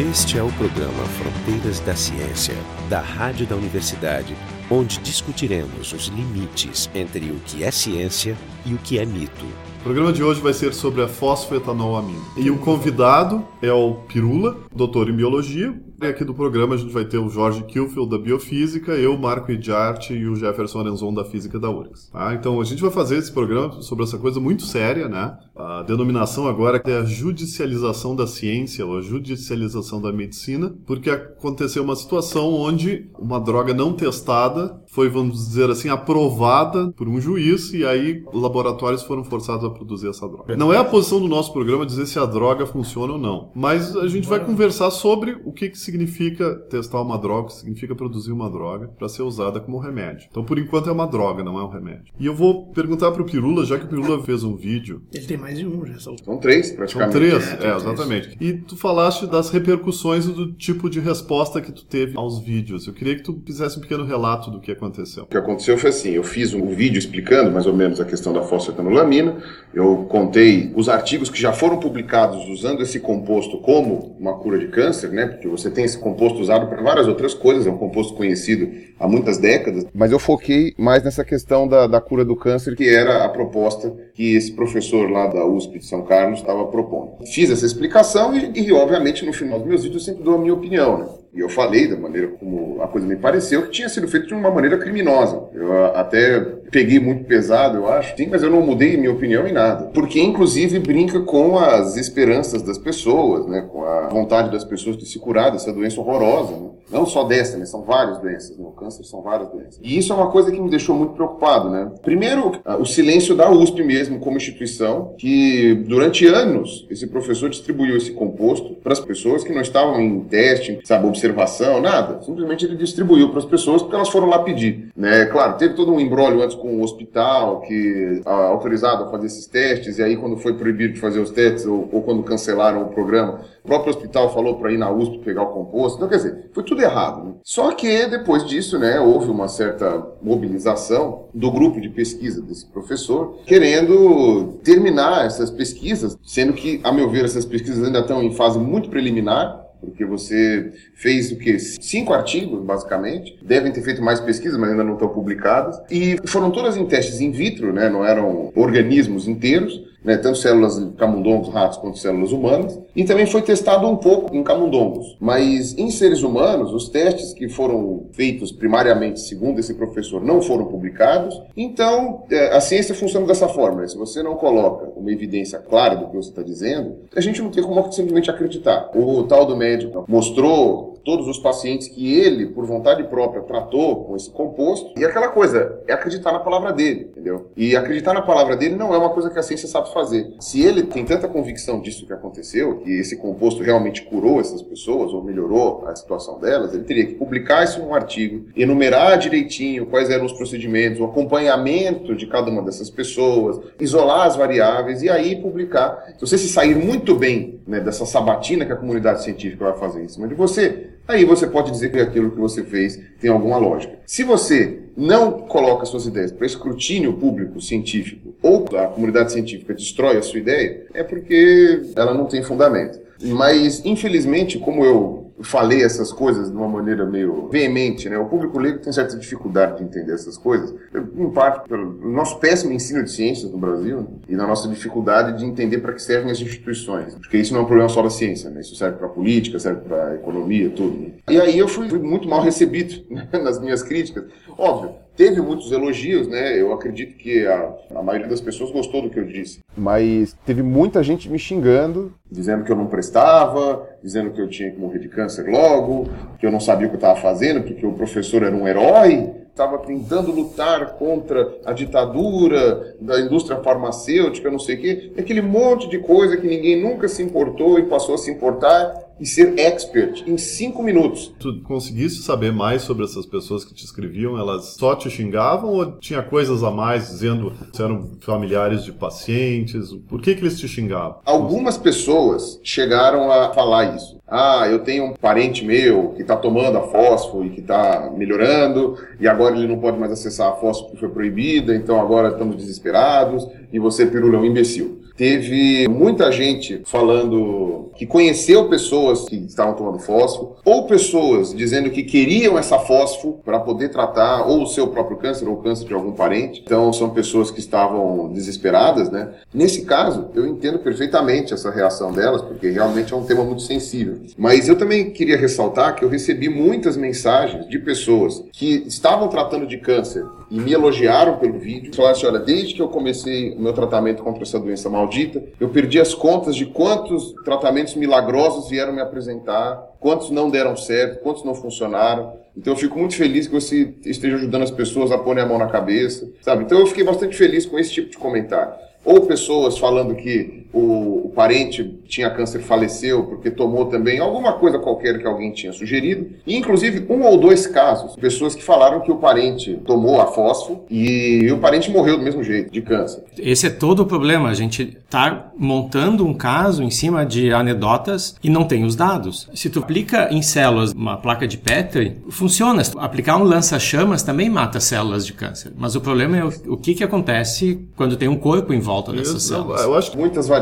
Este é o programa Fronteiras da Ciência, da Rádio da Universidade, onde discutiremos os limites entre o que é ciência e o que é mito. O programa de hoje vai ser sobre a fosfoetanolamina. E o convidado é o Pirula, doutor em biologia. E aqui do programa a gente vai ter o Jorge Kilfield da biofísica, eu, Marco Idiarte e o Jefferson Arenzon da física da URGS. Tá? Então a gente vai fazer esse programa sobre essa coisa muito séria, né? A denominação agora é a judicialização da ciência ou a judicialização da medicina, porque aconteceu uma situação onde uma droga não testada foi, vamos dizer assim, aprovada por um juiz e aí laboratórios foram forçados a produzir essa droga. Não é a posição do nosso programa dizer se a droga funciona ou não, mas a gente vai conversar sobre o que, que significa testar uma droga, o que significa produzir uma droga para ser usada como remédio. Então, por enquanto é uma droga, não é um remédio. E eu vou perguntar para o Pirula, já que o Pirula fez um vídeo. Ele tem mais de um, já são. São três, São praticamente. três, É, é, exatamente. E tu falaste das repercussões e do tipo de resposta que tu teve aos vídeos. Eu queria que tu fizesse um pequeno relato do que aconteceu. O que aconteceu foi assim, eu fiz um vídeo explicando mais ou menos a questão da fosfetanolamina, eu contei os artigos que já foram publicados usando esse composto como uma cura de câncer, né, porque você tem esse composto usado para várias outras coisas, é um composto conhecido há muitas décadas, mas eu foquei mais nessa questão da, da cura do câncer, que era a proposta que esse professor lá da USP de São Carlos estava propondo. Fiz essa explicação e, e, obviamente, no final dos meus vídeos eu sempre dou a minha opinião, né? E eu falei da maneira como a coisa me pareceu, que tinha sido feito de uma maneira criminosa. Eu a- até peguei muito pesado, eu acho. Sim, mas eu não mudei minha opinião em nada. Porque, inclusive, brinca com as esperanças das pessoas, né? Com a vontade das pessoas de se curar dessa doença horrorosa, né? Não só dessa, né? São várias doenças. Né? O câncer são várias doenças. E isso é uma coisa que me deixou muito preocupado, né? Primeiro, ah, o silêncio da USP mesmo, como instituição, que durante anos esse professor distribuiu esse composto para as pessoas que não estavam em teste, sabe, observação, nada. Simplesmente ele distribuiu para as pessoas porque elas foram lá pedir, né? Claro, teve todo um embrólio antes com o hospital que ah, autorizado a fazer esses testes e aí quando foi proibido de fazer os testes ou, ou quando cancelaram o programa, o próprio hospital falou para ir na USP pegar o composto. Então, quer dizer, foi tudo errado. Né? Só que depois disso, né, houve uma certa mobilização do grupo de pesquisa desse professor, querendo terminar essas pesquisas, sendo que, a meu ver, essas pesquisas ainda estão em fase muito preliminar, porque você fez o que? Cinco artigos, basicamente. Devem ter feito mais pesquisas, mas ainda não estão publicadas. E foram todas em testes in vitro, né? não eram organismos inteiros, né? tanto células camundongos, ratos, quanto células humanas. E também foi testado um pouco em camundongos. Mas em seres humanos, os testes que foram feitos primariamente, segundo esse professor, não foram publicados. Então, eh, a ciência funciona dessa forma. né? Se você não coloca uma evidência clara do que você está dizendo, a gente não tem como simplesmente acreditar. O tal do médico mostrou todos os pacientes que ele, por vontade própria, tratou com esse composto. E aquela coisa, é acreditar na palavra dele, entendeu? E acreditar na palavra dele não é uma coisa que a ciência sabe fazer. Se ele tem tanta convicção disso que aconteceu, que esse composto realmente curou essas pessoas ou melhorou a situação delas, ele teria que publicar isso em um artigo, enumerar direitinho quais eram os procedimentos, o acompanhamento de cada uma dessas pessoas, isolar as variáveis e aí publicar. Se você se sair muito bem né, dessa sabatina que a comunidade científica vai fazer em cima de você, aí você pode dizer que aquilo que você fez tem alguma lógica. Se você não coloca suas ideias para escrutínio público científico ou a comunidade científica destrói a sua ideia, é porque ela não tem fundamento. Mas, infelizmente, como eu falei essas coisas de uma maneira meio veemente, né? O público leigo tem certa dificuldade de entender essas coisas, em parte pelo nosso péssimo ensino de ciências no Brasil e na nossa dificuldade de entender para que servem as instituições, porque isso não é um problema só da ciência, né? Isso serve para política, serve para economia, tudo. Né? E aí eu fui, fui muito mal recebido né? nas minhas críticas. Óbvio, teve muitos elogios, né? Eu acredito que a, a maioria das pessoas gostou do que eu disse. Mas teve muita gente me xingando, dizendo que eu não prestava, dizendo que eu tinha que morrer de câncer logo, que eu não sabia o que eu estava fazendo, porque o professor era um herói, estava tentando lutar contra a ditadura da indústria farmacêutica, não sei o quê. Aquele monte de coisa que ninguém nunca se importou e passou a se importar e ser expert em cinco minutos. Tu conseguisse saber mais sobre essas pessoas que te escreviam? Elas só te xingavam ou tinha coisas a mais dizendo se eram familiares de pacientes? Por que, que eles te xingavam? Algumas pessoas chegaram a falar isso. Ah, eu tenho um parente meu que está tomando a fósforo e que está melhorando, e agora ele não pode mais acessar a fósforo que foi proibida, então agora estamos desesperados, e você, Pirula, um imbecil. Teve muita gente falando que conheceu pessoas que estavam tomando fósforo, ou pessoas dizendo que queriam essa fósforo para poder tratar ou o seu próprio câncer ou o câncer de algum parente. Então são pessoas que estavam desesperadas, né? Nesse caso, eu entendo perfeitamente essa reação delas, porque realmente é um tema muito sensível. Mas eu também queria ressaltar que eu recebi muitas mensagens de pessoas que estavam tratando de câncer e me elogiaram pelo vídeo. Falaram assim: olha, desde que eu comecei o meu tratamento contra essa doença maldita, eu perdi as contas de quantos tratamentos milagrosos vieram me apresentar, quantos não deram certo, quantos não funcionaram. Então eu fico muito feliz que você esteja ajudando as pessoas a pôr a mão na cabeça, sabe? Então eu fiquei bastante feliz com esse tipo de comentário. Ou pessoas falando que o, o, parente tinha câncer faleceu porque tomou também alguma coisa qualquer que alguém tinha sugerido. E, inclusive, um ou dois casos, pessoas que falaram que o parente tomou a fósforo e o parente morreu do mesmo jeito, de câncer. Esse é todo o problema. A gente está montando um caso em cima de anedotas e não tem os dados. Se tu aplica em células uma placa de Petri, funciona. Aplicar um lança-chamas também mata células de câncer. Mas o problema é o, o que, que acontece quando tem um corpo em volta dessas eu, células. Eu acho que muitas variáveis.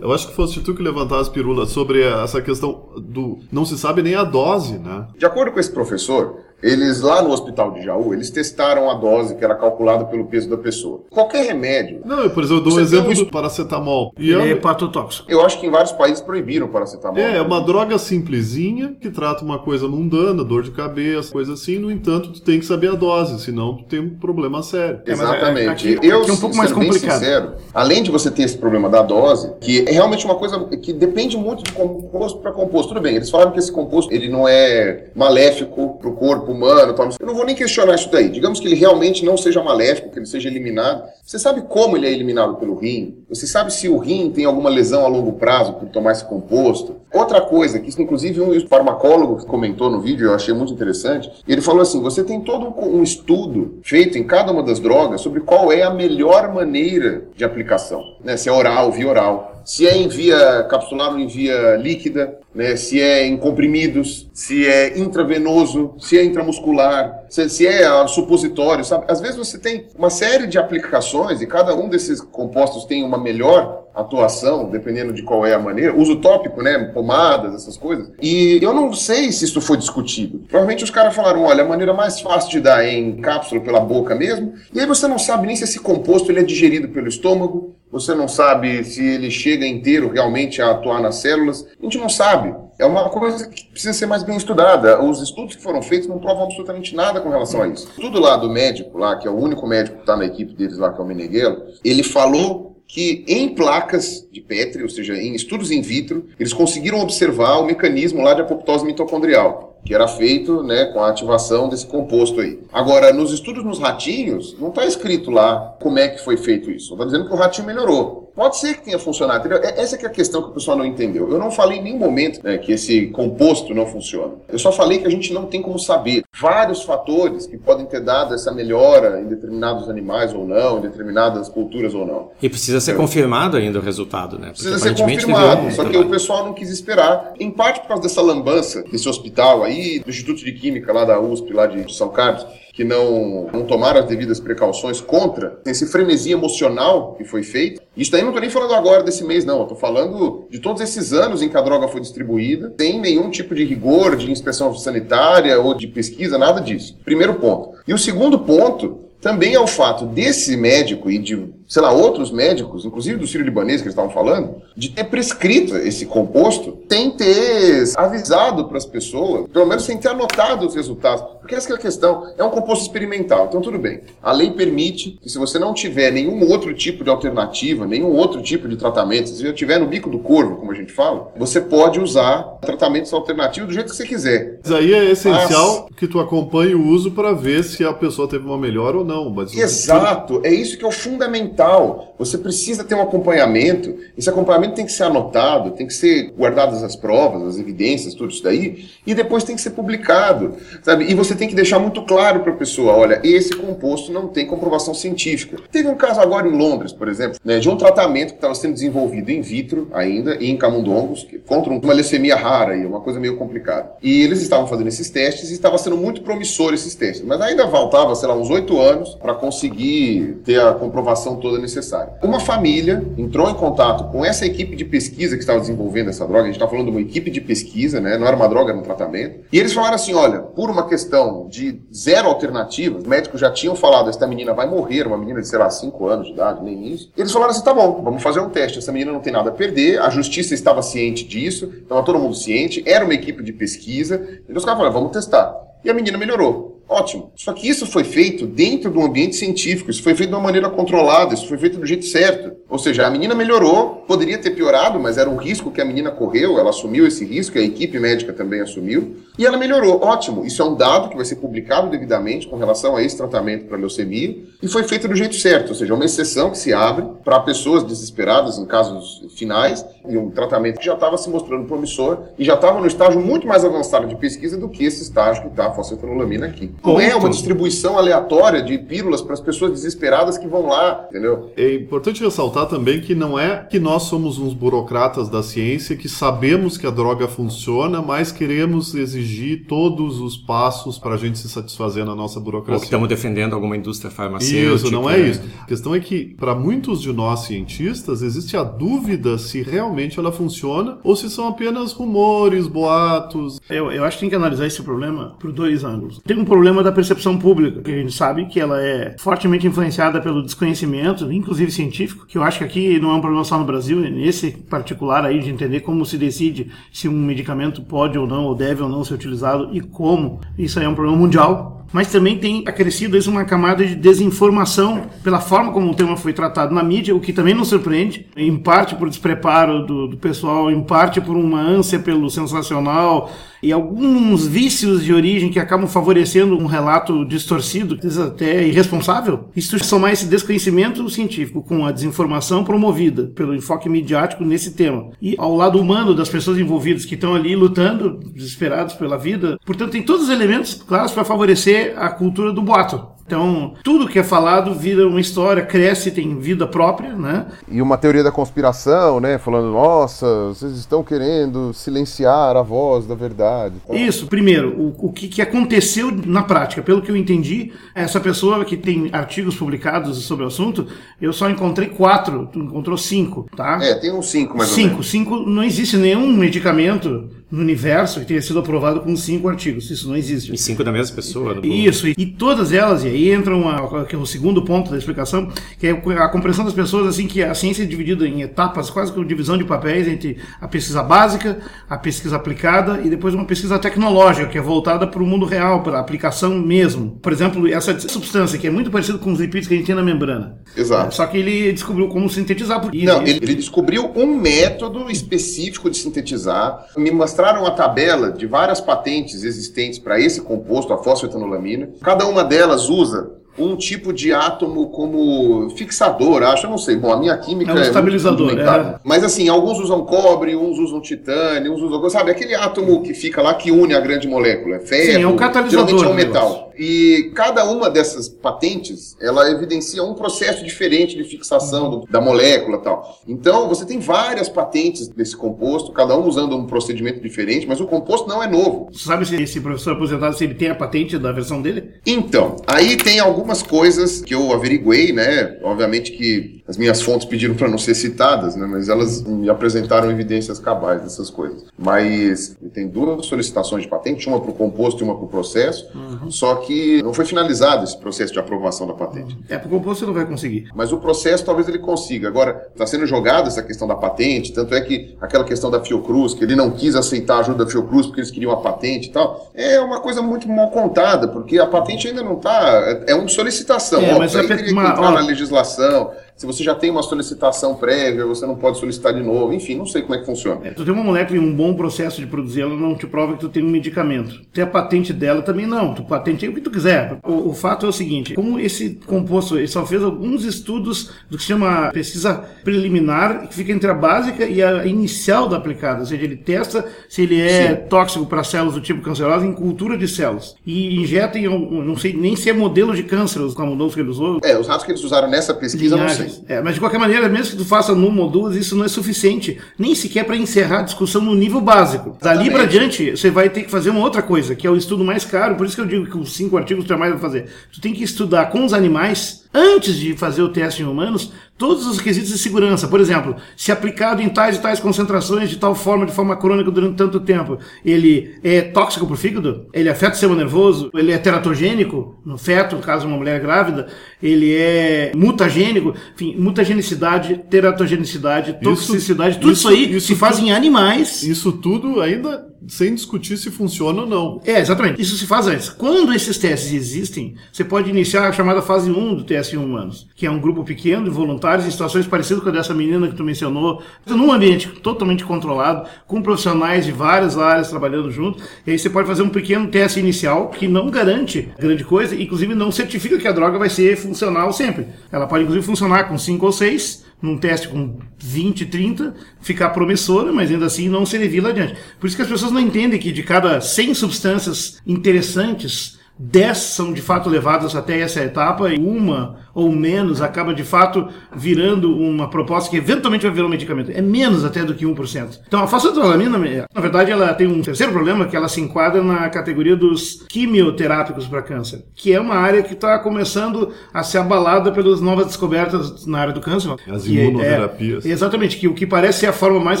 Eu acho que fosse tu que levantar as pirulas sobre essa questão do. Não se sabe nem a dose, né? De acordo com esse professor, eles lá no hospital de Jaú, eles testaram a dose que era calculada pelo peso da pessoa. Qualquer remédio. Não, eu, por exemplo, eu dou um exemplo um... do paracetamol. E é hepatotóxico. Eu acho que em vários países proibiram o paracetamol. É, é uma droga simplesinha que trata uma coisa mundana, dor de cabeça, coisa assim. No entanto, tu tem que saber a dose, senão tu tem um problema sério. É, Exatamente. Aqui, eu, aqui é um pouco mais complicado. Sincero, além de você ter esse problema da dose, que é realmente uma coisa que depende muito de composto para composto. Tudo bem, eles falaram que esse composto ele não é maléfico para o corpo humano, eu não vou nem questionar isso daí. Digamos que ele realmente não seja maléfico, que ele seja eliminado. Você sabe como ele é eliminado pelo rim? Você sabe se o rim tem alguma lesão a longo prazo por tomar esse composto? Outra coisa, que inclusive um farmacólogo comentou no vídeo, eu achei muito interessante, ele falou assim: você tem todo um estudo feito em cada uma das drogas sobre qual é a melhor maneira de aplicação. Né? Se é oral, via oral se é em via capsular ou em via líquida, né? se é em comprimidos, se é intravenoso, se é intramuscular, se, se é supositório, sabe? Às vezes você tem uma série de aplicações e cada um desses compostos tem uma melhor atuação, dependendo de qual é a maneira. Uso tópico, né? Pomadas, essas coisas. E eu não sei se isso foi discutido. Provavelmente os caras falaram, olha, a maneira mais fácil de dar é em cápsula pela boca mesmo. E aí você não sabe nem se esse composto ele é digerido pelo estômago, você não sabe se ele chega inteiro realmente a atuar nas células. A gente não sabe. É uma coisa que precisa ser mais bem estudada. Os estudos que foram feitos não provam absolutamente nada com relação a isso. Tudo lá do médico, lá, que é o único médico que está na equipe deles lá, que é o Meneghelo, ele falou que em placas de Petri, ou seja, em estudos in vitro, eles conseguiram observar o mecanismo lá de apoptose mitocondrial que era feito né, com a ativação desse composto aí. Agora, nos estudos nos ratinhos, não está escrito lá como é que foi feito isso. Está dizendo que o ratinho melhorou. Pode ser que tenha funcionado. Entendeu? É, essa é a questão que o pessoal não entendeu. Eu não falei em nenhum momento né, que esse composto não funciona. Eu só falei que a gente não tem como saber vários fatores que podem ter dado essa melhora em determinados animais ou não, em determinadas culturas ou não. E precisa ser confirmado ainda o resultado, né? Porque precisa ser confirmado. Só que o pessoal não quis esperar. Em parte por causa dessa lambança desse hospital aí, do Instituto de Química lá da USP, lá de São Carlos que não, não tomaram as devidas precauções contra esse frenesi emocional que foi feito. Isso daí não estou nem falando agora desse mês, não. Estou falando de todos esses anos em que a droga foi distribuída, sem nenhum tipo de rigor de inspeção sanitária ou de pesquisa, nada disso. Primeiro ponto. E o segundo ponto também é o fato desse médico e de sei lá, outros médicos, inclusive do sírio-libanês que eles estavam falando, de ter prescrito esse composto sem ter avisado para as pessoas, pelo menos sem ter anotado os resultados. Porque essa é a questão. É um composto experimental, então tudo bem. A lei permite que se você não tiver nenhum outro tipo de alternativa, nenhum outro tipo de tratamento, se você estiver no bico do corvo, como a gente fala, você pode usar tratamentos alternativos do jeito que você quiser. Mas aí é essencial Mas... que tu acompanhe o uso para ver se a pessoa teve uma melhora ou não. Mas Exato, é isso que é o fundamental fundamental. Você precisa ter um acompanhamento. Esse acompanhamento tem que ser anotado, tem que ser guardadas as provas, as evidências, tudo isso daí, e depois tem que ser publicado, sabe? E você tem que deixar muito claro para a pessoa, olha, esse composto não tem comprovação científica. Teve um caso agora em Londres, por exemplo, né, de um tratamento que estava sendo desenvolvido in vitro ainda, em camundongos, contra uma leucemia rara e uma coisa meio complicada. E eles estavam fazendo esses testes e estava sendo muito promissor esses testes, mas ainda faltava, sei lá, uns oito anos para conseguir ter a comprovação toda necessária. Uma família entrou em contato com essa equipe de pesquisa que estava desenvolvendo essa droga, a gente está falando de uma equipe de pesquisa, né? Não era uma droga no tratamento. E eles falaram assim: olha, por uma questão de zero alternativas, os médicos já tinham falado, esta menina vai morrer, uma menina de, sei lá, 5 anos de idade, nem isso. Eles falaram assim: tá bom, vamos fazer um teste. Essa menina não tem nada a perder, a justiça estava ciente disso, estava todo mundo ciente, era uma equipe de pesquisa. E os caras falaram: vamos testar. E a menina melhorou. Ótimo. Só que isso foi feito dentro de um ambiente científico, isso foi feito de uma maneira controlada, isso foi feito do jeito certo. Ou seja, a menina melhorou, poderia ter piorado, mas era um risco que a menina correu, ela assumiu esse risco, a equipe médica também assumiu, e ela melhorou. Ótimo. Isso é um dado que vai ser publicado devidamente com relação a esse tratamento para leucemia, e foi feito do jeito certo, ou seja, uma exceção que se abre para pessoas desesperadas em casos finais, e um tratamento que já estava se mostrando promissor e já estava no estágio muito mais avançado de pesquisa do que esse estágio que está a fosfetanolamina aqui. Não é uma distribuição aleatória de pílulas para as pessoas desesperadas que vão lá, entendeu? É importante ressaltar também que não é que nós somos uns burocratas da ciência que sabemos que a droga funciona, mas queremos exigir todos os passos para a gente se satisfazer na nossa Ou que burocracia. estamos defendendo alguma indústria farmacêutica. Isso, não é né? isso. A questão é que, para muitos de nós cientistas, existe a dúvida se realmente ela funciona ou se são apenas rumores, boatos. Eu, eu acho que tem que analisar esse problema por dois ângulos. Tem um problema da percepção pública, que a gente sabe que ela é fortemente influenciada pelo desconhecimento, inclusive científico, que eu acho que aqui não é um problema só no Brasil, é nesse particular aí de entender como se decide se um medicamento pode ou não, ou deve ou não ser utilizado e como. Isso aí é um problema mundial. Mas também tem acrescido isso uma camada de desinformação pela forma como o tema foi tratado na mídia, o que também não surpreende, em parte por despreparo do, do pessoal, em parte por uma ânsia pelo sensacional e alguns vícios de origem que acabam favorecendo um relato distorcido, até irresponsável. Isso somar esse desconhecimento científico com a desinformação promovida pelo enfoque midiático nesse tema e ao lado humano das pessoas envolvidas que estão ali lutando, desesperados pela vida. Portanto, tem todos os elementos claros para favorecer a cultura do boato. Então, tudo que é falado vira uma história, cresce, tem vida própria, né? E uma teoria da conspiração, né? Falando, nossa, vocês estão querendo silenciar a voz da verdade. Isso, primeiro, o, o que, que aconteceu na prática. Pelo que eu entendi, essa pessoa que tem artigos publicados sobre o assunto, eu só encontrei quatro, tu encontrou cinco, tá? É, tem uns cinco mais ou Cinco, menos. cinco, não existe nenhum medicamento no universo que tenha sido aprovado com cinco artigos. Isso não existe. E cinco da mesma pessoa. do- Isso, e todas elas, e aí entra uma, que é o segundo ponto da explicação, que é a compreensão das pessoas, assim, que a ciência é dividida em etapas, quase com divisão de papéis entre a pesquisa básica, a pesquisa aplicada e depois uma pesquisa tecnológica, que é voltada para o mundo real, para a aplicação mesmo. Por exemplo, essa substância, que é muito parecida com os lipídios que a gente tem na membrana. Exato. Só que ele descobriu como sintetizar. Porque Não, ele, ele descobriu um método específico de sintetizar. Me mostraram a tabela de várias patentes existentes para esse composto, a fosfetanolamina. Cada uma delas usa um tipo de átomo como fixador, acho, eu não sei. Bom, a minha química É um muito estabilizador, rudimentar. Mas assim, alguns usam cobre, uns usam titânio, uns usam, sabe, aquele átomo que fica lá que une a grande molécula, é ferro, Sim, é um catalisador geralmente é um metal. E cada uma dessas patentes, ela evidencia um processo diferente de fixação do- da molécula e tal. Então, você tem várias patentes desse composto, cada um usando um procedimento diferente, mas o composto não é novo. Você sabe se esse professor aposentado, se ele tem a patente da versão dele? Então, aí tem algumas coisas que eu averiguei, né? Obviamente que as minhas fontes pediram para não ser citadas, né? Mas elas me apresentaram evidências cabais dessas coisas. Mas tem duas solicitações de patente, uma para o composto e uma para o processo. Só que não foi finalizado esse processo de aprovação da patente. É, pro composto você não vai conseguir. Mas o processo talvez ele consiga. Agora, está sendo jogada essa questão da patente, tanto é que aquela questão da Fiocruz, que ele não quis aceitar a ajuda da Fiocruz porque eles queriam a patente e tal, é uma coisa muito mal contada, porque a patente ainda não está. É uma solicitação. É, Óbvio, mas aí teria que entrar ó. na legislação. Se você já tem uma solicitação prévia, você não pode solicitar de novo. Enfim, não sei como é que funciona. É, tu tem uma molécula e um bom processo de produzir, ela não te prova que tu tem um medicamento. Ter a patente dela também não. Tu patenteia o que tu quiser. O, o fato é o seguinte: como esse composto ele só fez alguns estudos do que se chama pesquisa preliminar, que fica entre a básica e a inicial da aplicada. Ou seja, ele testa se ele é tóxico para células do tipo cancerosa em cultura de células. E injeta em não sei nem se é modelo de câncer, os modelos que ele usou. É, os ratos que eles usaram nessa pesquisa, não sei. Linhagens. É, mas de qualquer maneira, mesmo que tu faça numa ou duas, isso não é suficiente, nem sequer para encerrar a discussão no nível básico. Dali para diante, você vai ter que fazer uma outra coisa, que é o estudo mais caro, por isso que eu digo que os cinco artigos tu jamais vai fazer. Tu tem que estudar com os animais antes de fazer o teste em humanos, todos os requisitos de segurança. Por exemplo, se aplicado em tais e tais concentrações, de tal forma, de forma crônica durante tanto tempo, ele é tóxico para o fígado? Ele afeta o sistema nervoso? Ele é teratogênico no feto, no caso de uma mulher grávida? Ele é mutagênico? Enfim, mutagenicidade, teratogenicidade, toxicidade, tudo isso, isso aí isso se faz em animais. Isso tudo ainda sem discutir se funciona ou não. É, exatamente. Isso se faz antes. Quando esses testes existem, você pode iniciar a chamada fase 1 do teste em humanos, que é um grupo pequeno de voluntários em situações parecidas com a dessa menina que tu mencionou, num ambiente totalmente controlado, com profissionais de várias áreas trabalhando junto. E aí você pode fazer um pequeno teste inicial que não garante grande coisa, inclusive não certifica que a droga vai ser funcional sempre. Ela pode inclusive funcionar com 5 ou 6 num teste com 20, 30, ficar promissora, mas ainda assim não se levila adiante. Por isso que as pessoas não entendem que de cada 100 substâncias interessantes, 10 são de fato levadas até essa etapa e uma ou menos acaba de fato virando uma proposta que eventualmente vai virar um medicamento. É menos até do que 1%. Então a fosfatolamina, na verdade, ela tem um terceiro problema que ela se enquadra na categoria dos quimioterápicos para câncer, que é uma área que está começando a ser abalada pelas novas descobertas na área do câncer. As imunoterapias. É, exatamente, que o que parece ser a forma mais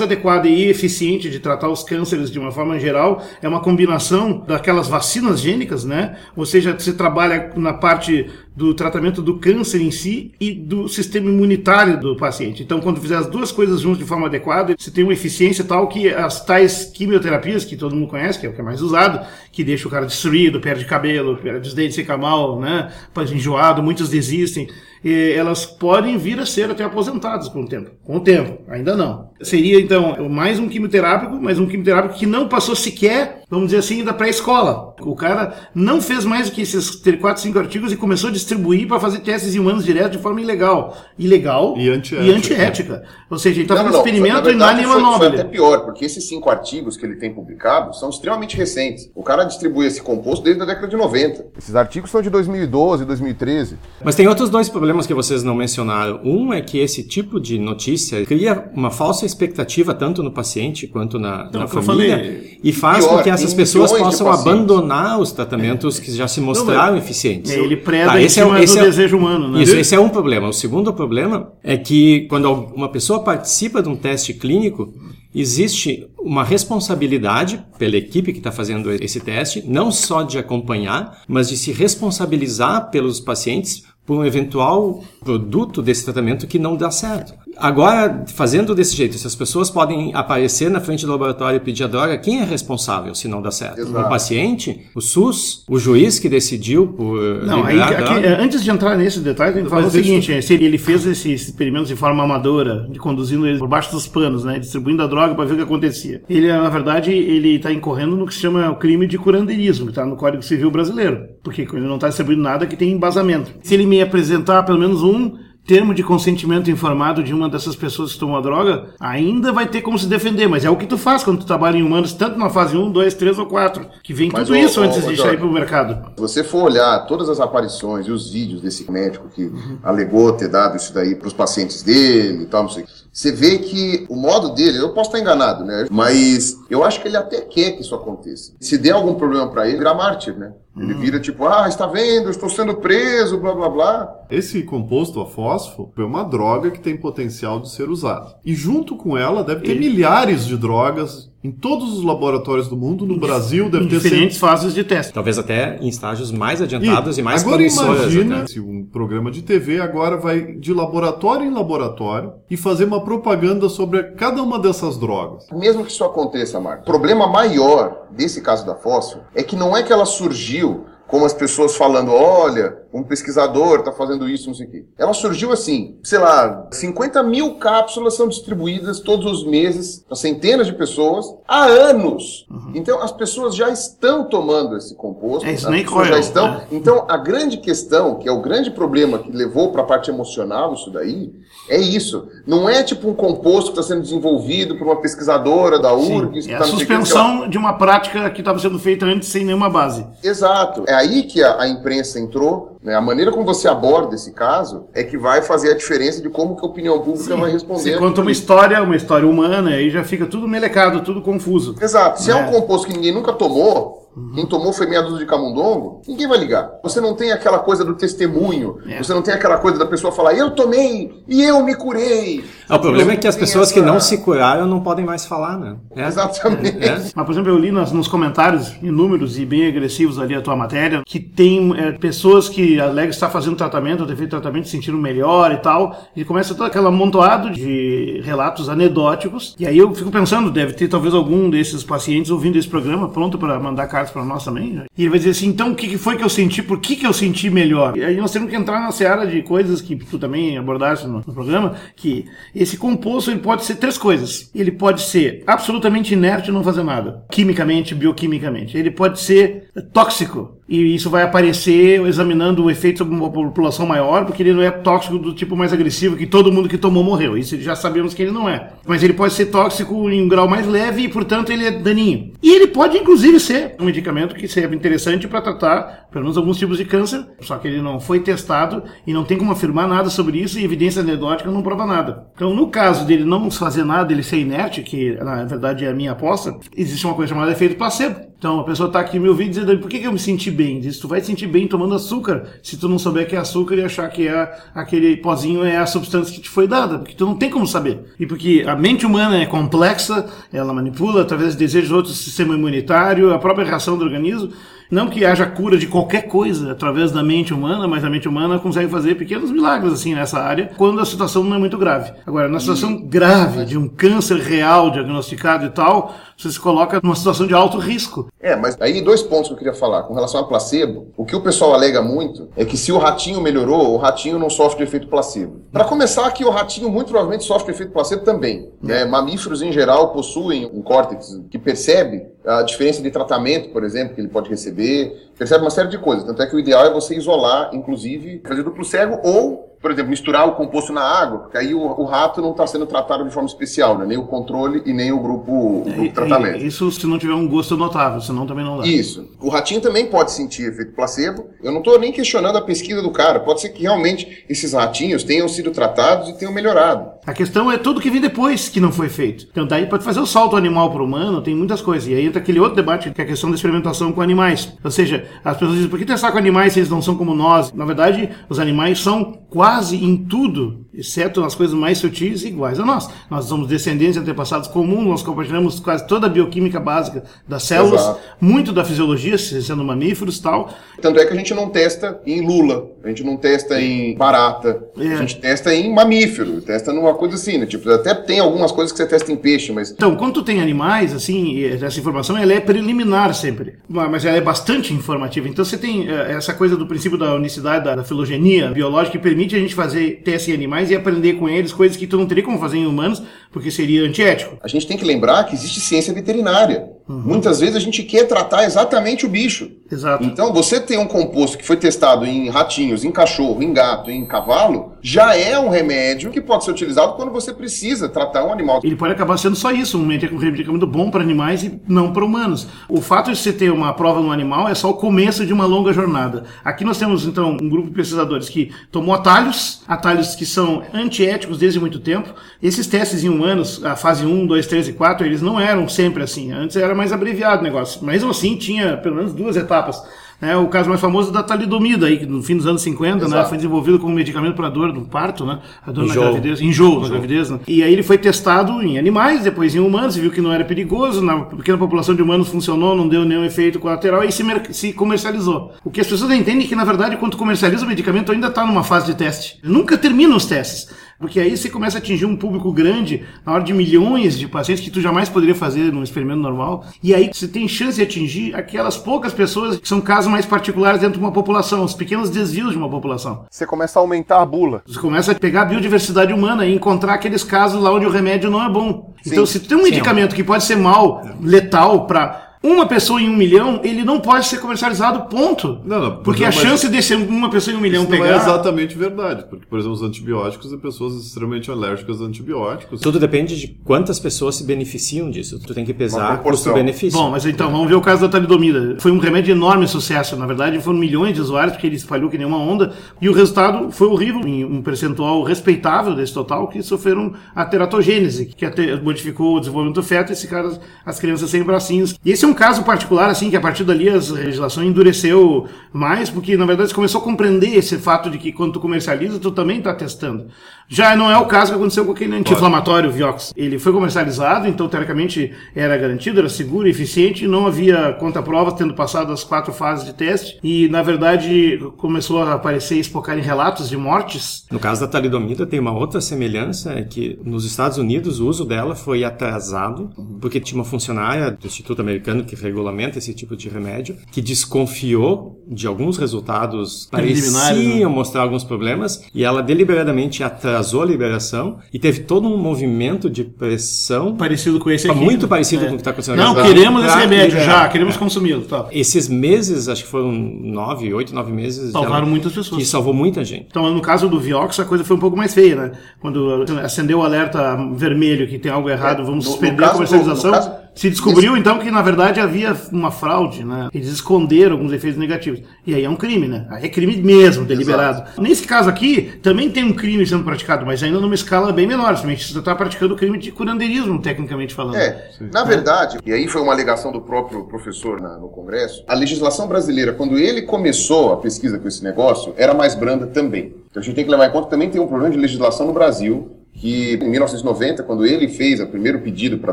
adequada e eficiente de tratar os cânceres de uma forma geral é uma combinação daquelas vacinas gênicas, né? Ou seja, você trabalha na parte do tratamento do câncer em si e do sistema imunitário do paciente. Então, quando fizer as duas coisas juntas de forma adequada, você tem uma eficiência tal que as tais quimioterapias, que todo mundo conhece, que é o que é mais usado, que deixa o cara destruído, perde cabelo, perde os dentes, fica mal, né? enjoado, muitos desistem elas podem vir a ser até aposentadas com o tempo. Com o tempo, ainda não. Seria então mais um quimioterápico, mas um quimioterápico que não passou sequer, vamos dizer assim, da pré-escola. O cara não fez mais do que esses 4, 5 artigos e começou a distribuir para fazer testes em humanos direto de forma ilegal. Ilegal e antiética. E antiética. Ou seja, ele está fazendo experimento em ânima nobre. Foi até pior, porque esses cinco artigos que ele tem publicado são extremamente recentes. O cara distribui esse composto desde a década de 90. Esses artigos são de 2012, 2013. Mas tem outros dois problemas que vocês não mencionaram. Um é que esse tipo de notícia cria uma falsa expectativa tanto no paciente quanto na, então, na família e faz Pior, com que essas pessoas possam abandonar os tratamentos que já se mostraram não, eficientes. É, ele preda tá, esse é, esse é, desejo humano. Né? Isso, esse é um problema. O segundo problema é que quando uma pessoa participa de um teste clínico, existe uma responsabilidade pela equipe que está fazendo esse teste, não só de acompanhar, mas de se responsabilizar pelos pacientes por um eventual produto desse tratamento que não dá certo. Agora, fazendo desse jeito, se as pessoas podem aparecer na frente do laboratório e pedir a droga, quem é responsável se não dá certo? Exato. O paciente? O SUS? O juiz que decidiu por não, aí, aqui, antes de entrar nesse detalhe, tem que falar o seguinte, isso... se ele fez esses experimentos de forma amadora, de conduzindo ele por baixo dos panos, né, distribuindo a droga para ver o que acontecia. Ele, na verdade, ele está incorrendo no que se chama o crime de curandeirismo, que está no Código Civil brasileiro, porque ele não está distribuindo nada que tem embasamento. Se ele me apresentar pelo menos um termo de consentimento informado de uma dessas pessoas que tomou a droga, ainda vai ter como se defender, mas é o que tu faz quando tu trabalha em humanos, tanto na fase 1, 2, 3 ou 4, que vem mas, tudo isso antes de sair para o mercado. Se você for olhar todas as aparições e os vídeos desse médico que uhum. alegou ter dado isso daí para os pacientes dele e tal, não sei você vê que o modo dele, eu posso estar enganado, né? Mas eu acho que ele até quer que isso aconteça. Se der algum problema para ele, virar mártir, né? Ele hum. vira tipo, ah, está vendo, estou sendo preso, blá blá blá. Esse composto, a fósforo, é uma droga que tem potencial de ser usada. E junto com ela deve ter Ele... milhares de drogas em todos os laboratórios do mundo, no Brasil deve em ter diferentes fases de teste. Talvez até em estágios mais adiantados e, e mais agora imagina se um programa de TV agora vai de laboratório em laboratório e fazer uma propaganda sobre cada uma dessas drogas. Mesmo que isso aconteça, Marco, o problema maior desse caso da fósforo é que não é que ela surgiu como as pessoas falando, olha, um pesquisador está fazendo isso, não sei o quê. Ela surgiu assim, sei lá, 50 mil cápsulas são distribuídas todos os meses para centenas de pessoas há anos. Uhum. Então as pessoas já estão tomando esse composto. É, isso nem pessoas já estão. Né? Então a grande questão, que é o grande problema que levou para a parte emocional isso daí, é isso. Não é tipo um composto que está sendo desenvolvido por uma pesquisadora da URGS. É a tá suspensão que, de uma prática que estava sendo feita antes sem nenhuma base. Exato. É aí que a, a imprensa entrou. Né? A maneira como você aborda esse caso é que vai fazer a diferença de como que a opinião pública Sim. vai responder. Você conta uma história, uma história humana, aí já fica tudo melecado, tudo confuso. Exato. Se é, é um composto que ninguém nunca tomou, Quem tomou foi meia dúzia de camundongo, ninguém vai ligar. Você não tem aquela coisa do testemunho, É. você não tem aquela coisa da pessoa falar, eu tomei e eu me curei. Ah, o problema é que as pessoas que essa- não se curaram não podem mais falar, né? É. Exatamente. É. Mas, por exemplo, eu li nas- nos comentários inúmeros e bem agressivos ali a tua matéria, que tem é, pessoas que alegam estar fazendo tratamento, ter feito tratamento, se sentiram melhor e tal, e começa todo aquele amontoado de relatos anedóticos. E aí eu fico pensando, deve ter talvez algum desses pacientes ouvindo esse programa, pronto para mandar para nós também. né? E ele vai dizer assim, então o que que foi que eu senti, por que que eu senti melhor? E aí nós temos que entrar na seara de coisas que tu também abordaste no, no programa, que esse composto ele pode ser três coisas. Ele pode ser absolutamente inerte e não fazer nada, quimicamente, bioquimicamente. Ele pode ser tóxico. E isso vai aparecer examinando o efeito sobre uma população maior, porque ele não é tóxico do tipo mais agressivo, que todo mundo que tomou morreu. Isso já sabemos que ele não é. Mas ele pode ser tóxico em um grau mais leve e, portanto, ele é daninho. E ele pode, inclusive, ser um medicamento que seja interessante para tratar, pelo menos, alguns tipos de câncer, só que ele não foi testado e não tem como afirmar nada sobre isso e evidência anedótica não prova nada. Então, no caso dele não fazer nada, ele ser inerte, que na verdade é a minha aposta, existe uma coisa chamada efeito placebo. Então, a pessoa está aqui me ouvindo dizendo, por que, que eu me senti bem? Diz, tu vai te sentir bem tomando açúcar, se tu não souber que é açúcar e achar que é aquele pozinho é a substância que te foi dada, porque tu não tem como saber. E porque a mente humana é complexa, ela manipula através de desejos do outro sistema imunitário, a própria reação do organismo. Não que haja cura de qualquer coisa através da mente humana, mas a mente humana consegue fazer pequenos milagres assim nessa área, quando a situação não é muito grave. Agora, na situação grave de um câncer real diagnosticado e tal, você se coloca numa situação de alto risco. É, mas aí dois pontos que eu queria falar. Com relação a placebo, o que o pessoal alega muito é que se o ratinho melhorou, o ratinho não sofre de efeito placebo. Para começar, que o ratinho muito provavelmente sofre de efeito placebo também. Né? Mamíferos em geral possuem um córtex que percebe a diferença de tratamento, por exemplo, que ele pode receber, percebe uma série de coisas. Tanto é que o ideal é você isolar, inclusive, fazer duplo cego ou por exemplo, misturar o composto na água, porque aí o, o rato não está sendo tratado de forma especial, né? nem o controle e nem o grupo, o grupo tratamento. Isso se não tiver um gosto notável, senão também não dá. Isso. O ratinho também pode sentir efeito placebo. Eu não estou nem questionando a pesquisa do cara. Pode ser que realmente esses ratinhos tenham sido tratados e tenham melhorado. A questão é tudo que vem depois que não foi feito. Então, daí para fazer o salto animal para o humano, tem muitas coisas. E aí entra aquele outro debate, que é a questão da experimentação com animais. Ou seja, as pessoas dizem, por que testar com animais se eles não são como nós? Na verdade, os animais são quase em tudo, exceto nas coisas mais sutis, iguais a nós. Nós somos descendentes de antepassados comuns, nós compartilhamos quase toda a bioquímica básica das células, Exato. muito da fisiologia, sendo mamíferos e tal. Tanto é que a gente não testa em lula, a gente não testa em barata, É. a gente testa em mamífero, testa numa coisa assim, né? Tipo, até tem algumas coisas que você testa em peixe, mas Então, quando tu tem animais, assim, essa informação ela é preliminar sempre, Ma- mas ela é bastante informativa. Então, você tem eh, essa coisa do princípio da unicidade, da, da filogenia biológica, que permite a gente fazer testes em animais e aprender com eles coisas que tu não teria como fazer em humanos, porque seria antiético. a gente tem que lembrar que existe ciência veterinária. Muitas vezes a gente quer tratar exatamente o bicho. Exato. Então, você tem um composto que foi testado em ratinhos, em cachorro, em gato, em cavalo, já é um remédio que pode ser utilizado quando você precisa tratar um animal. Ele pode acabar sendo só isso, um medicamento um medicamento bom para animais e não para humanos. O fato de você ter uma prova no animal é só o começo de uma longa jornada. Aqui nós temos, então, um grupo de pesquisadores que tomou atalhos, atalhos que são antiéticos desde muito tempo. Esses testes em humanos, a fase 1, 2, 3 e 4, eles não eram sempre assim. Antes era mais abreviado o negócio. Mesmo assim, tinha pelo menos duas etapas. né? o caso mais famoso da talidomida, aí, que no fim dos anos 50, né, foi desenvolvido como medicamento para dor do parto, né? A dor Enjoo. na gravidez, enjoo na gravidez, né? E aí ele foi testado em animais, depois em humanos, e viu que não era perigoso, na pequena população de humanos funcionou, não deu nenhum efeito colateral e se, se comercializou. O que as pessoas não entendem é que, na verdade, quando comercializa o medicamento, ainda está numa fase de teste. Nunca termina os testes. Porque aí você começa a atingir um público grande, na hora de milhões de pacientes que tu jamais poderia fazer num experimento normal. E aí você tem chance de atingir aquelas poucas pessoas que são casos mais particulares dentro de uma população, os pequenos desvios de uma população. Você começa a aumentar a bula. Você começa a pegar a biodiversidade humana e encontrar aqueles casos lá onde o remédio não é bom. Então, se tu tem um medicamento que pode ser mal, letal para uma pessoa em um milhão, ele não pode ser comercializado, ponto. Não, não, porque a mas- chance de ser uma pessoa em um milhão Isso pegar. não é exatamente verdade, porque, por exemplo, os antibióticos é pessoas extremamente alérgicas a antibióticos. Tudo depende de quantas pessoas se beneficiam disso. Tu tem que pesar custo-benefício. Bom, mas então, vamos ver o caso da talidomida. Foi um remédio de enorme sucesso. Na verdade, foram milhões de usuários, porque ele espalhou que nem uma onda. E o resultado foi horrível, em um percentual respeitável desse total, que sofreram a teratogênese, que até modificou o desenvolvimento do feto e esse cara, as crianças sem bracinhos. E esse é um caso particular, assim, que a partir dali a legislação endureceu mais, porque na verdade você começou a compreender esse fato de que quando tu comercializa, tu também está testando. Já não é o caso que aconteceu com aquele anti-inflamatório Vioxx. Ele foi comercializado, então teoricamente era garantido, era seguro, eficiente, não havia conta-provas tendo passado as quatro fases de teste e na verdade começou a aparecer e espocar em relatos de mortes. No caso da talidomida tem uma outra semelhança, é que nos Estados Unidos o uso dela foi atrasado, porque tinha uma funcionária do Instituto Americano que regulamenta esse tipo de remédio, que desconfiou de alguns resultados pareciam né? mostrar alguns problemas e ela deliberadamente atrasou a liberação e teve todo um movimento de pressão Parecido com esse aqui. muito parecido É. com o que está acontecendo Não, agora. queremos esse Pra remédio liberar. já, queremos consumi-lo. Tá. Esses meses, acho que foram nove, oito, nove meses. Salvaram muitas pessoas. Que salvou muita gente. Então, no caso do Vioxx, a coisa foi um pouco mais feia, né? Quando acendeu o alerta vermelho que tem algo errado, vamos no- no suspender caso a comercialização, do- no caso- se descobriu então que na verdade havia uma fraude, né? Eles esconderam alguns efeitos negativos. E aí é um crime, né? Aí é crime mesmo, deliberado. Nesse caso aqui, também tem um crime sendo praticado, mas ainda numa escala bem menor. Você está praticando crime de curandeirismo, tecnicamente falando. É, na verdade, e aí foi uma alegação do próprio professor na- no Congresso, a legislação brasileira, quando ele começou a pesquisa com esse negócio, era mais branda também. Então a gente tem que levar em conta que também tem um problema de legislação no Brasil, que em 1990, quando ele fez o primeiro pedido para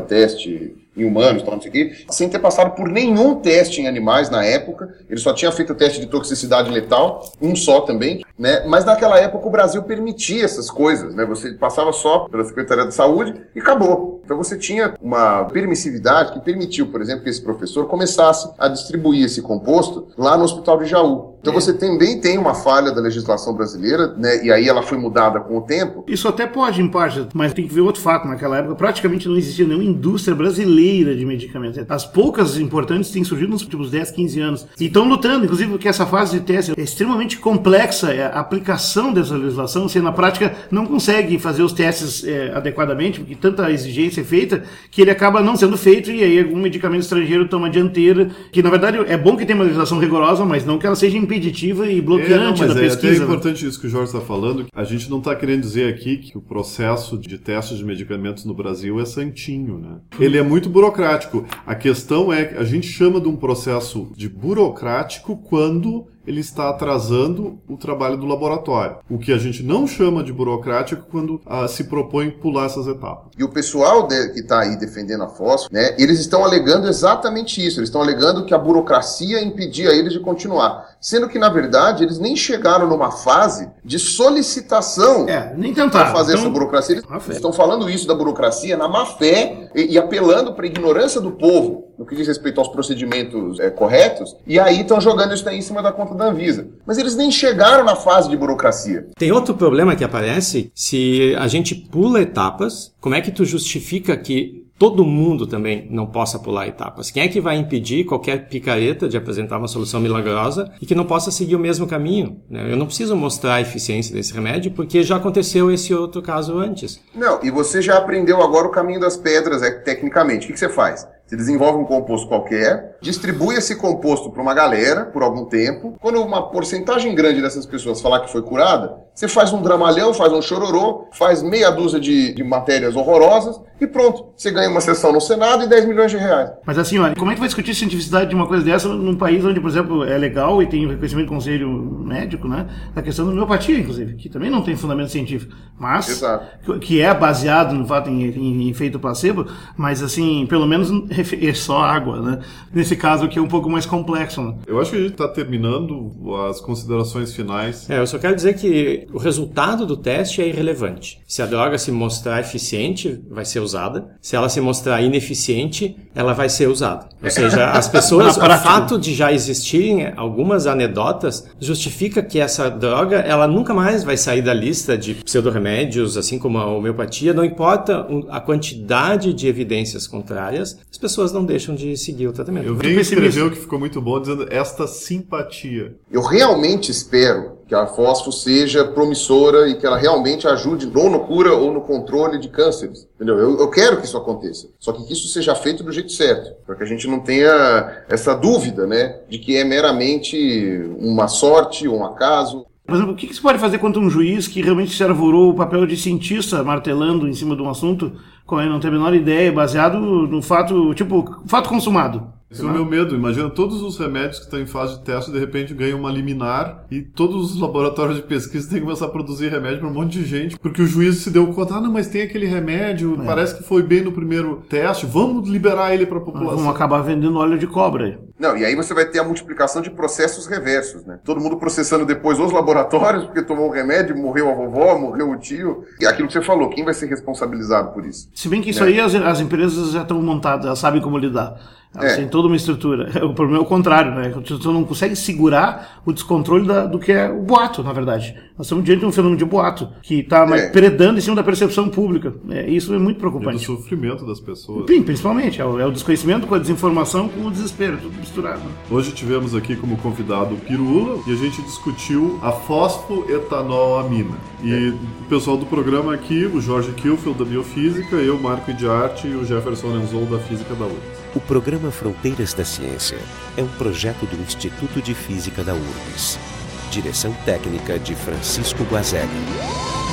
teste em humanos, tal, não sei o quê, sem ter passado por nenhum teste em animais na época, ele só tinha feito o teste de toxicidade letal, um só também, né? Mas naquela época o Brasil permitia essas coisas, né? Você passava só pela Secretaria de Saúde e acabou. Então você tinha uma permissividade que permitiu, por exemplo, que esse professor começasse a distribuir esse composto lá no Hospital de Jaú. Então você também tem uma falha da legislação brasileira, né? E aí ela foi mudada com o tempo. Isso até pode, em parte, mas tem que ver outro fato. Naquela época, praticamente não existia nenhuma indústria brasileira de medicamentos. As poucas importantes têm surgido nos últimos 10, 15 anos. E estão lutando, inclusive, porque essa fase de teste é extremamente complexa. é, A aplicação dessa legislação, você na prática não consegue fazer os testes é, adequadamente, porque tanta exigência é feita, que ele acaba não sendo feito e aí algum medicamento estrangeiro toma dianteira. Que, na verdade, é bom que tenha uma legislação rigorosa, mas não que ela seja impeditiva e É, não, bloqueante da é pesquisa. né? importante isso que o Jorge está falando. A gente não está querendo dizer aqui que o processo de teste de medicamentos no Brasil é santinho, né? Ele é muito burocrático. A questão é que a gente chama de um processo de burocrático quando ele está atrasando o trabalho do laboratório. O que a gente não chama de burocrático quando ah, se propõe pular essas etapas. E o pessoal de- que está aí defendendo a fósforo, né, eles estão alegando exatamente isso. Eles estão alegando que a burocracia impedia eles de continuar. Sendo que, na verdade, eles nem chegaram numa fase de solicitação É, nem para tentaram. fazer Então- essa burocracia. Eles estão falando isso da burocracia na má fé e, e apelando para a ignorância do povo no que diz respeito aos procedimentos é, corretos. E aí estão jogando isso daí em cima da conta da Anvisa. Mas eles nem chegaram na fase de burocracia. Tem outro problema que aparece se a gente pula etapas. Como é que tu justifica que todo mundo também não possa pular etapas? Quem é que vai impedir qualquer picareta de apresentar uma solução milagrosa e que não possa seguir o mesmo caminho? né? Eu não preciso mostrar a eficiência desse remédio porque já aconteceu esse outro caso antes. Não, e você já aprendeu agora o caminho das pedras, é, tecnicamente. O que, que você faz? Você desenvolve um composto qualquer, distribui esse composto para uma galera por algum tempo. Quando uma porcentagem grande dessas pessoas falar que foi curada, você faz um dramalhão, faz um chororô, faz meia dúzia de, de matérias horrorosas e pronto. Você ganha uma sessão no Senado e 10 milhões de reais. Mas assim, olha, como é que vai discutir cientificidade de uma coisa dessa num país onde, por exemplo, é legal e tem o reconhecimento do conselho médico, né? Da questão da homeopatia, inclusive, que também não tem fundamento científico, mas Exato. que- que é baseado no fato em, em, em efeito placebo, mas assim, pelo menos é só água, né? Nesse caso aqui é um pouco mais complexo, né? Eu acho que a gente está terminando as considerações finais. É, eu só quero dizer que o resultado do teste é irrelevante. Se a droga se mostrar eficiente, vai ser usada. Se ela se mostrar ineficiente, ela vai ser usada. Ou seja, as pessoas, o fato de já existirem algumas anedotas, justifica que essa droga, ela nunca mais vai sair da lista de pseudoremédios, assim como a homeopatia. Não importa a quantidade de evidências contrárias, as pessoas não deixam de seguir o tratamento. Eu vi pessimista. escreveu que ficou muito bom dizendo esta simpatia. Eu realmente espero que a fósforo seja promissora e que ela realmente ajude ou no cura ou no controle de cânceres. Entendeu? Eu, eu quero que isso aconteça. Só que que isso seja feito do jeito certo. Para que a gente não tenha essa dúvida, né? De que é meramente uma sorte um acaso. Por exemplo, o que que se pode fazer contra um juiz que realmente se arvorou o papel de cientista martelando em cima de um assunto, quando ele não tem a menor ideia, baseado no fato, tipo, fato consumado? Esse é o meu medo. Imagina todos os remédios que estão em fase de teste de repente ganham uma liminar e todos os laboratórios de pesquisa têm que começar a produzir remédio para um monte de gente, porque o juiz se deu conta, ah, não, mas tem aquele remédio, é. parece que foi bem no primeiro teste, vamos liberar ele para a população. Vamos acabar vendendo óleo de cobra. Não, e aí você vai ter a multiplicação de processos reversos, né? Todo mundo processando depois os laboratórios, porque tomou o remédio, morreu a vovó, morreu o tio. E aquilo que você falou, quem vai ser responsabilizado por isso? Se bem que isso né? aí as, as empresas já estão montadas, elas sabem como lidar. Elas é. têm toda uma estrutura. O problema é o contrário, né? Você não consegue segurar o descontrole da, do que é o boato, na verdade. Nós estamos diante de um fenômeno de boato que está é. predando em cima da percepção pública. É, isso é muito preocupante. E do sofrimento das pessoas. Sim, principalmente. É o, é o, desconhecimento com a desinformação, com o desespero, tudo misturado. Hoje tivemos aqui como convidado o Pirula e a gente discutiu a fosfoetanolamina. E é. o pessoal do programa aqui, o Jorge Kilfield da Biofísica, eu, Marco Idiarte e o Jefferson Lenzol da Física da URGS. O programa Fronteiras da Ciência é um projeto do Instituto de Física da URGS. Direção técnica de Francisco Guazelli.